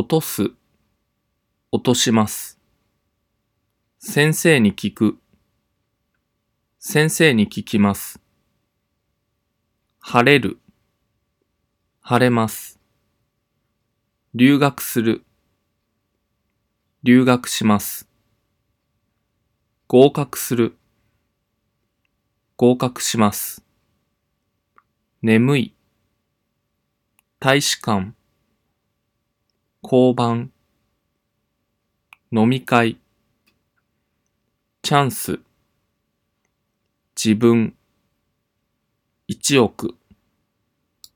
落とす、落とします。先生に聞く、先生に聞きます。晴れる、晴れます。留学する、留学します。合格する、合格します。眠い、大使館、交番、飲み会、チャンス、自分、一億。